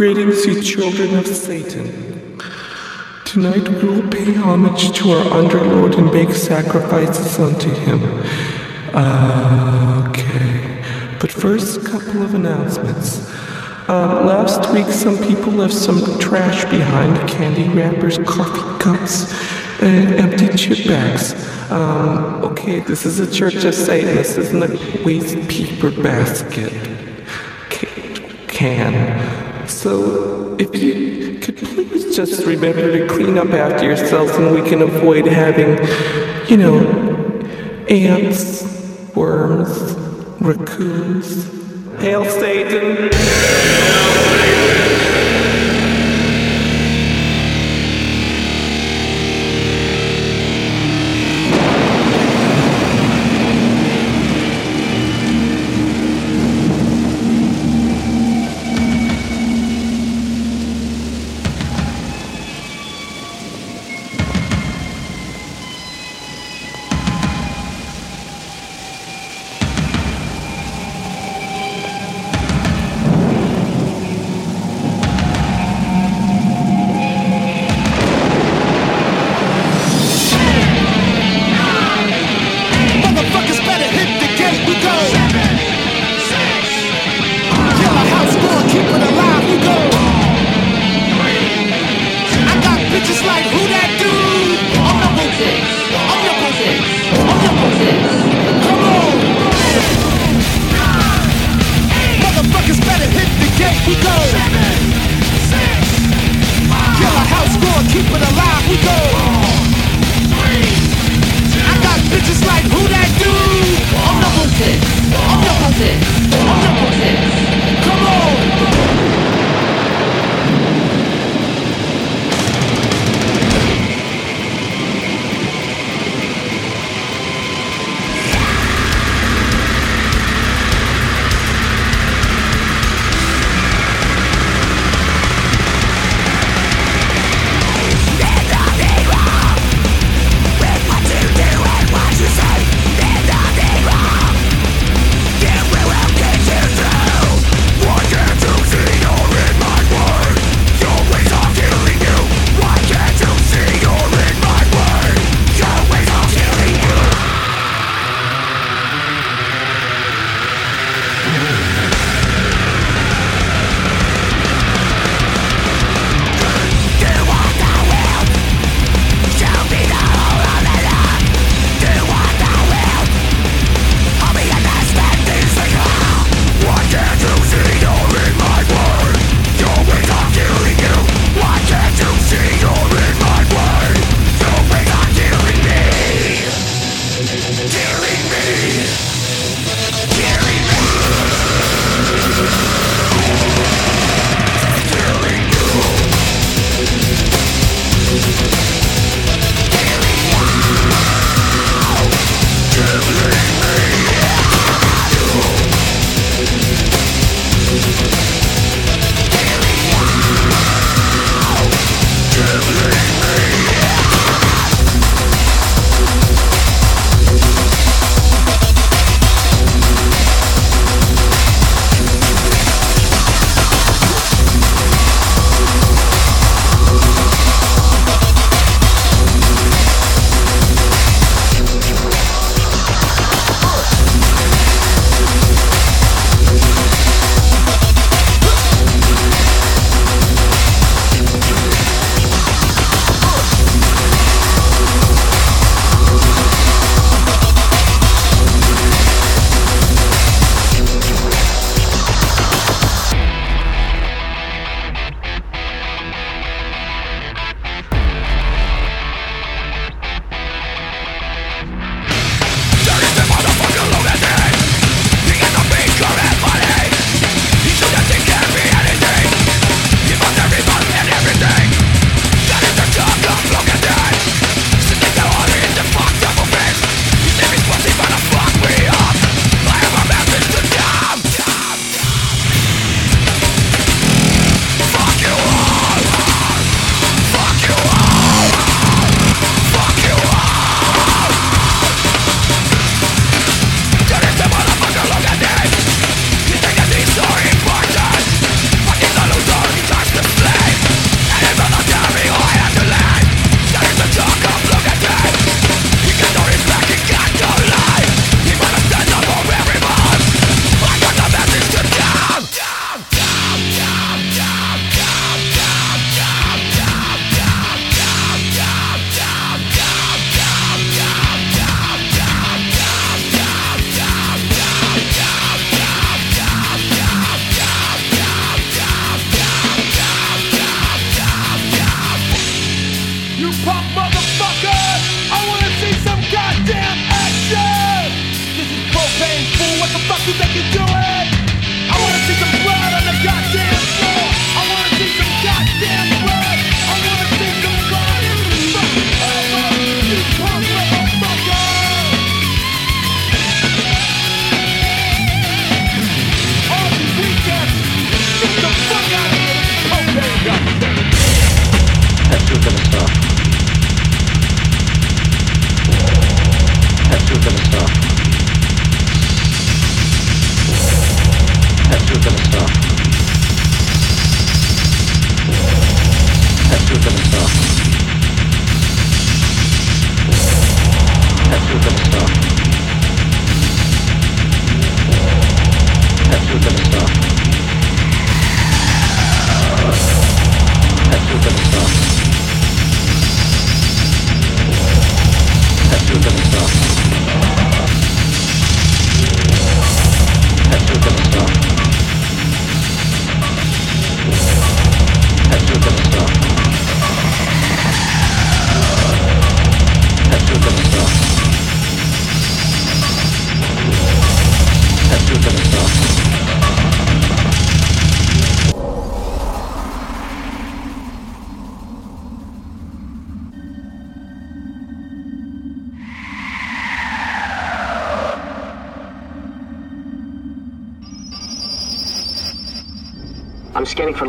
Greetings, children of Satan. Tonight we will pay homage to our underlord and make sacrifices unto him. Okay. But first, a couple of announcements. Um, last week, some people left some trash behind candy wrappers, coffee cups, and empty chip bags. Um, okay, this is a church of Satan. This isn't a waste paper basket ca- can. So, if you could please just remember to clean up after yourselves and we can avoid having, you know, ants, worms, raccoons. Hail Satan!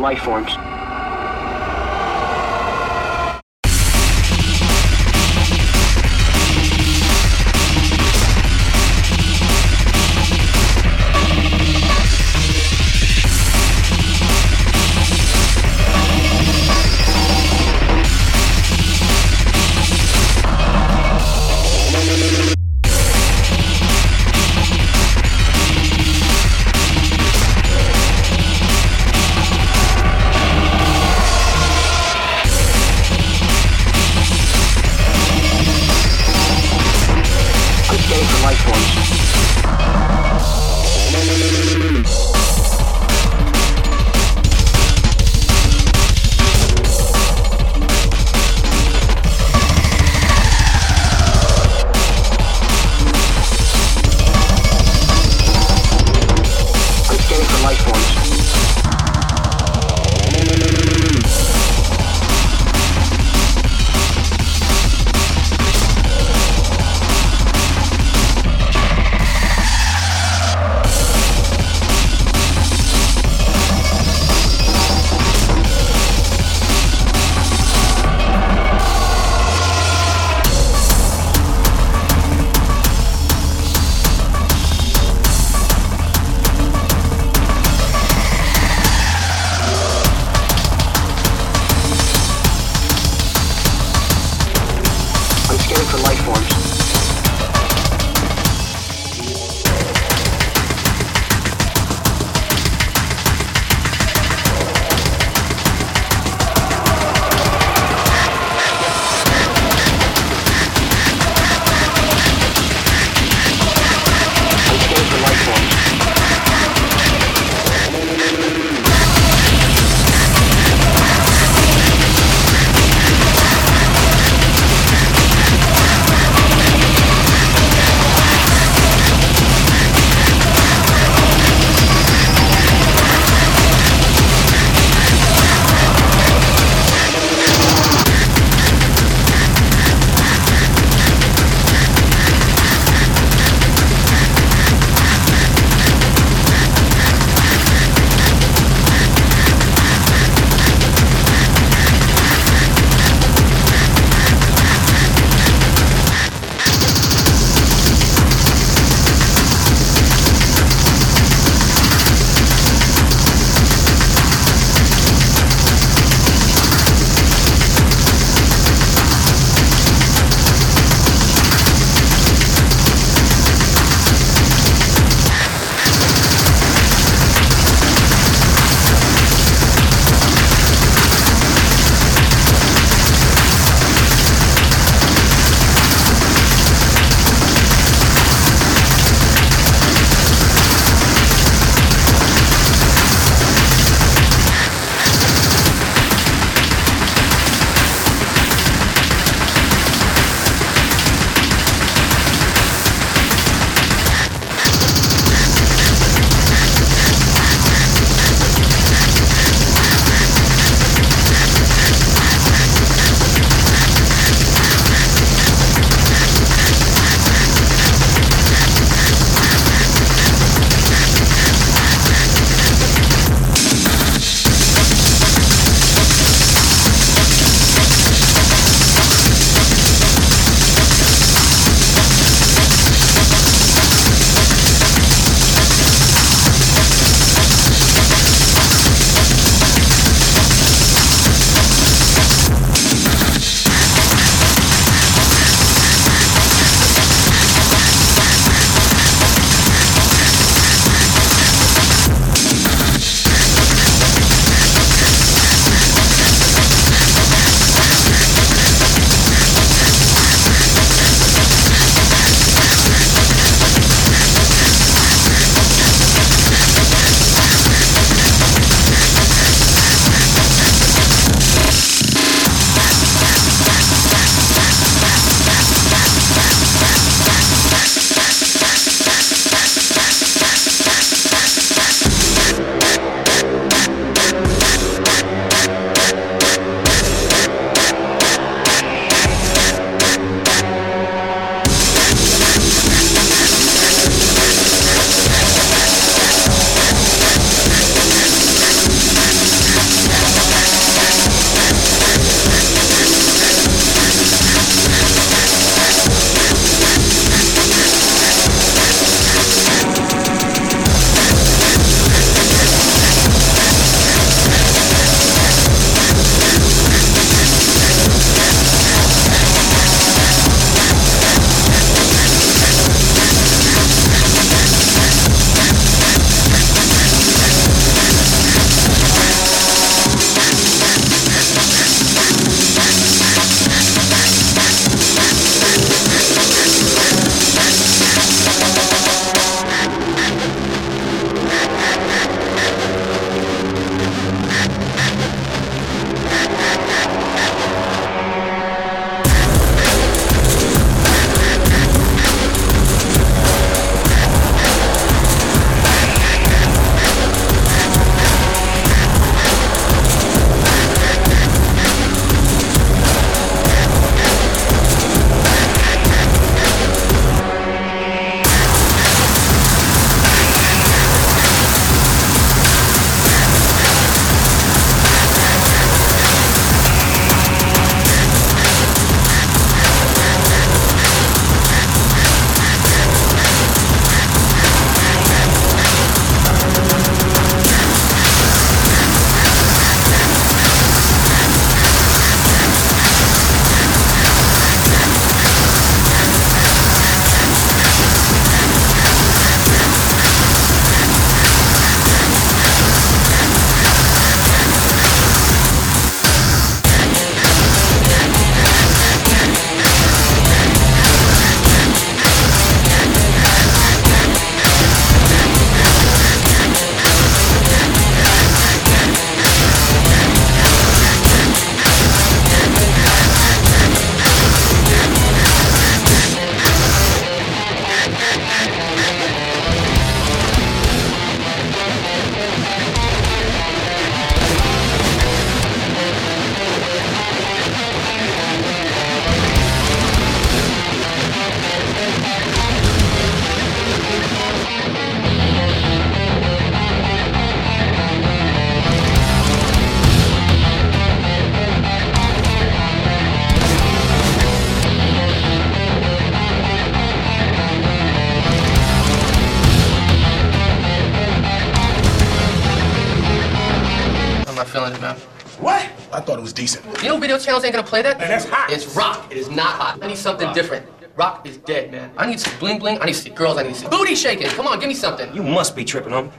Life forms. Channels ain't gonna play that? Man, that's hot. It's rock. It is not hot. I need something different. Rock is dead, man. I need some bling bling. I need to see girls. I need to see booty shaking. Come on, give me something. You must be tripping, homie.